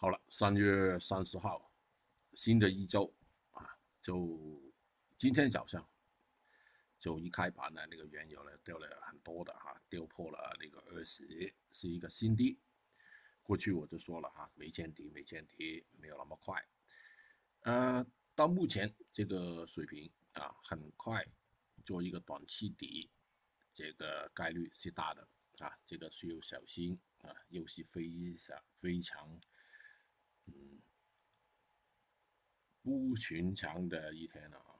好了，三月三十号，新的一周啊，就今天早上就一开盘呢，那个原油呢掉了很多的哈，跌破了那个二十，是一个新低。过去我就说了哈，没见底，没见底，没有那么快。呃，到目前这个水平啊，很快做一个短期底，这个概率是大的啊，这个需要小心啊，又是非常非常。嗯，不寻常的一天了啊！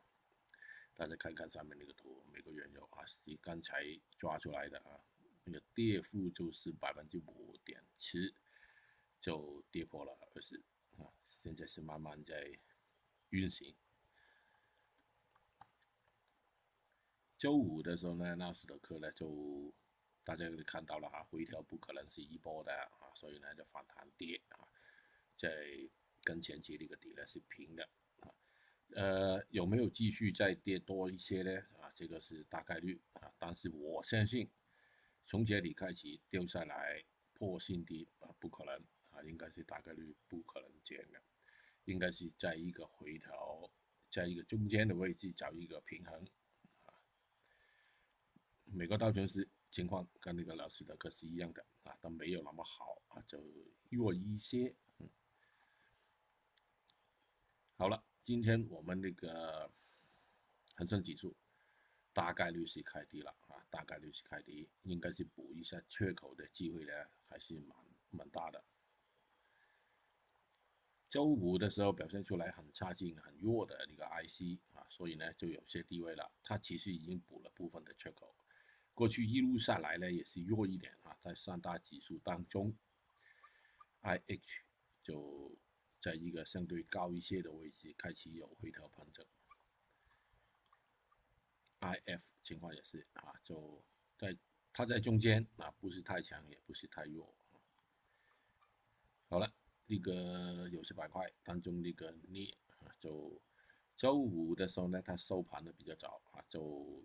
大家看看上面那个图，美国原油啊，是刚才抓出来的啊，那个跌幅就是百分之五点七，就跌破了二十啊，现在是慢慢在运行。周五的时候呢，纳斯达克呢就大家看到了哈，回调不可能是一波的啊，所以呢就反弹跌啊。在跟前期那个底呢是平的啊，呃有没有继续再跌多一些呢？啊，这个是大概率啊，但是我相信从这里开始掉下来破新低啊，不可能啊，应该是大概率不可能见的，应该是在一个回调，在一个中间的位置找一个平衡啊。美国道琼斯情况跟那个老师的课是一样的啊，都没有那么好啊，就弱一些。好了，今天我们那个恒生指数大概率是开低了啊，大概率是开低，应该是补一下缺口的机会呢，还是蛮蛮大的。周五的时候表现出来很差劲、很弱的一个 IC 啊，所以呢就有些低位了。它其实已经补了部分的缺口，过去一路下来呢也是弱一点啊，在三大指数当中，IH 就。在一个相对高一些的位置开启有回调盘整，IF 情况也是啊，就在它在中间啊，不是太强也不是太弱。好了，那个有些板块当中那个镍啊，就周五的时候呢，它收盘的比较早啊，就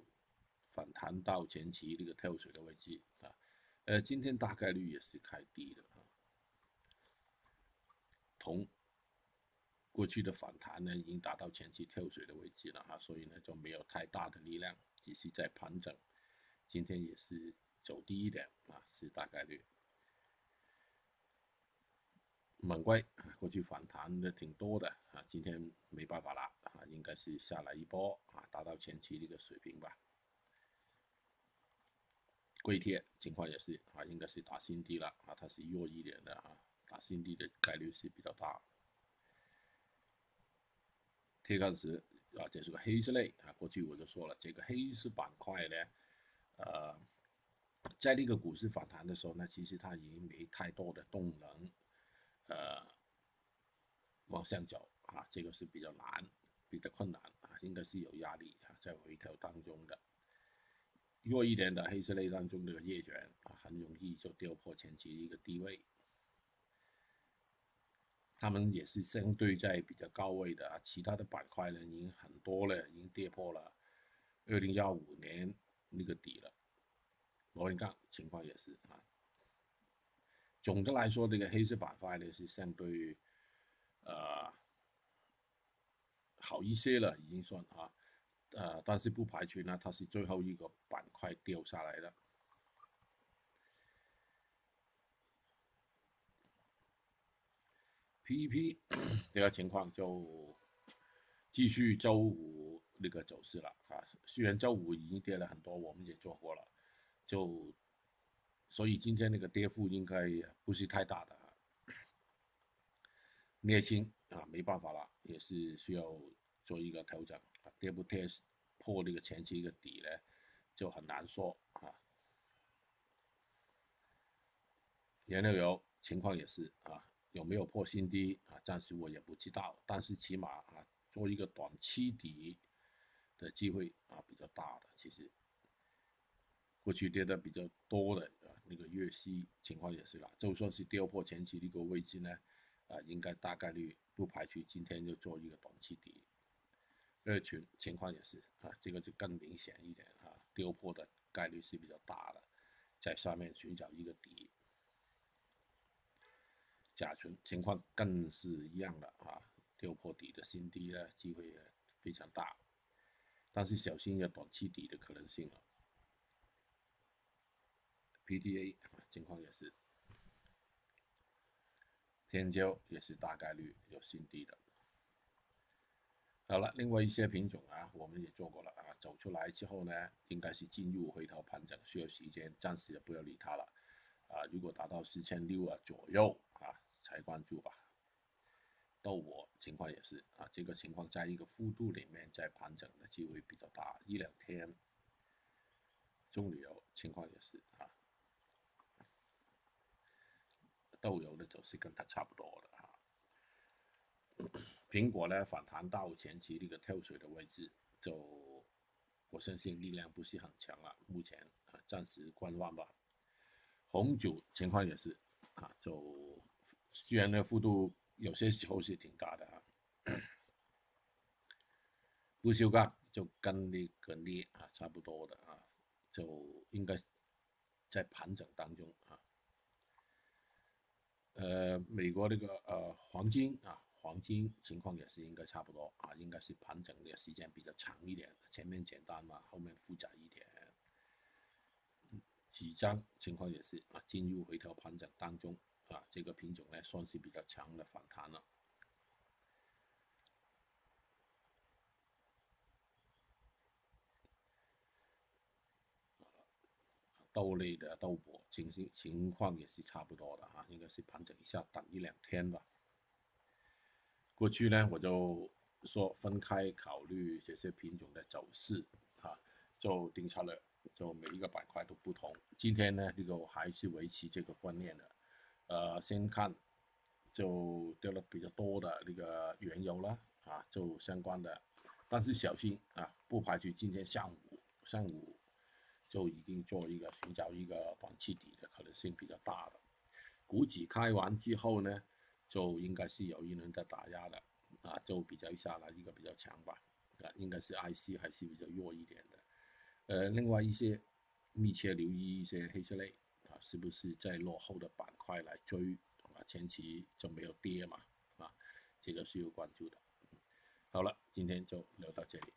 反弹到前期那个跳水的位置啊，呃，今天大概率也是开低的啊，铜。过去的反弹呢，已经达到前期跳水的位置了哈，所以呢就没有太大的力量，只是在盘整。今天也是走低一点啊，是大概率。猛龟过去反弹的挺多的啊，今天没办法了啊，应该是下来一波啊，达到前期的一个水平吧。硅铁情况也是啊，应该是打新低了啊，它是弱一点的啊，打新低的概率是比较大。铁矿石啊，这是个黑色类啊。过去我就说了，这个黑色板块呢，呃，在那个股市反弹的时候，那其实它已经没太多的动能，呃，往上走啊，这个是比较难，比较困难啊，应该是有压力啊，在回调当中的弱一点的黑色类当中，这个叶卷啊，很容易就跌破前期一个低位。他们也是相对在比较高位的啊，其他的板块呢，已经很多了，已经跌破了二零幺五年那个底了。螺纹钢情况也是啊。总的来说，这个黑色板块呢是相对呃好一些了，已经算啊，呃，但是不排除呢，它是最后一个板块掉下来的。P.E.P. 这个情况就继续周五那个走势了啊。虽然周五已经跌了很多，我们也做过了，就所以今天那个跌幅应该也不是太大的啊。镍氢啊，没办法了，也是需要做一个调整。跌不跌破那个前期一个底呢，就很难说啊。原料油情况也是啊。有没有破新低啊？暂时我也不知道，但是起码啊，做一个短期底的机会啊比较大的。其实过去跌的比较多的啊，那个月息情况也是啦。就算是跌破前期那个位置呢，啊，应该大概率不排除今天就做一个短期底。二群情况也是啊，这个就更明显一点啊，跌破的概率是比较大的，在上面寻找一个底。甲醇情况更是一样的啊，跌破底的新低呢，机会非常大，但是小心有短期底的可能性了。PTA 情况也是，天胶也是大概率有新低的。好了，另外一些品种啊，我们也做过了啊，走出来之后呢，应该是进入回头盘整，需要时间，暂时也不要理它了。啊，如果达到四千六啊左右，才关注吧。豆我情况也是啊，这个情况在一个幅度里面在盘整的机会比较大，一两天。中旅游情况也是啊，豆油的走势跟它差不多的啊。苹果呢反弹到前期那个跳水的位置，就我相信力量不是很强了，目前啊暂时观望吧。红酒情况也是啊，就虽然呢幅度有些时候是挺大的啊，不锈钢就跟那个镍啊差不多的啊，就应该在盘整当中啊。呃，美国那个呃黄金啊，黄金情况也是应该差不多啊，应该是盘整的时间比较长一点，前面简单嘛，后面复杂一点。几张情况也是啊，进入回调盘整当中啊，这个品种呢算是比较强的反弹了。豆类的豆粕情形情况也是差不多的啊，应该是盘整一下，等一两天吧。过去呢，我就说分开考虑这些品种的走势啊，就定策略。就每一个板块都不同。今天呢，这个我还是维持这个观念的。呃，先看就掉了比较多的那个原油了啊，就相关的。但是小心啊，不排除今天上午上午就已经做一个寻找一个短期底的可能性比较大的。股指开完之后呢，就应该是有一轮的打压的啊，就比较一下来一个比较强吧。啊，应该是 IC 还是比较弱一点的。呃，另外一些密切留意一些黑色类，是不是在落后的板块来追啊？前期就没有跌嘛啊，这个是有关注的。好了，今天就聊到这里。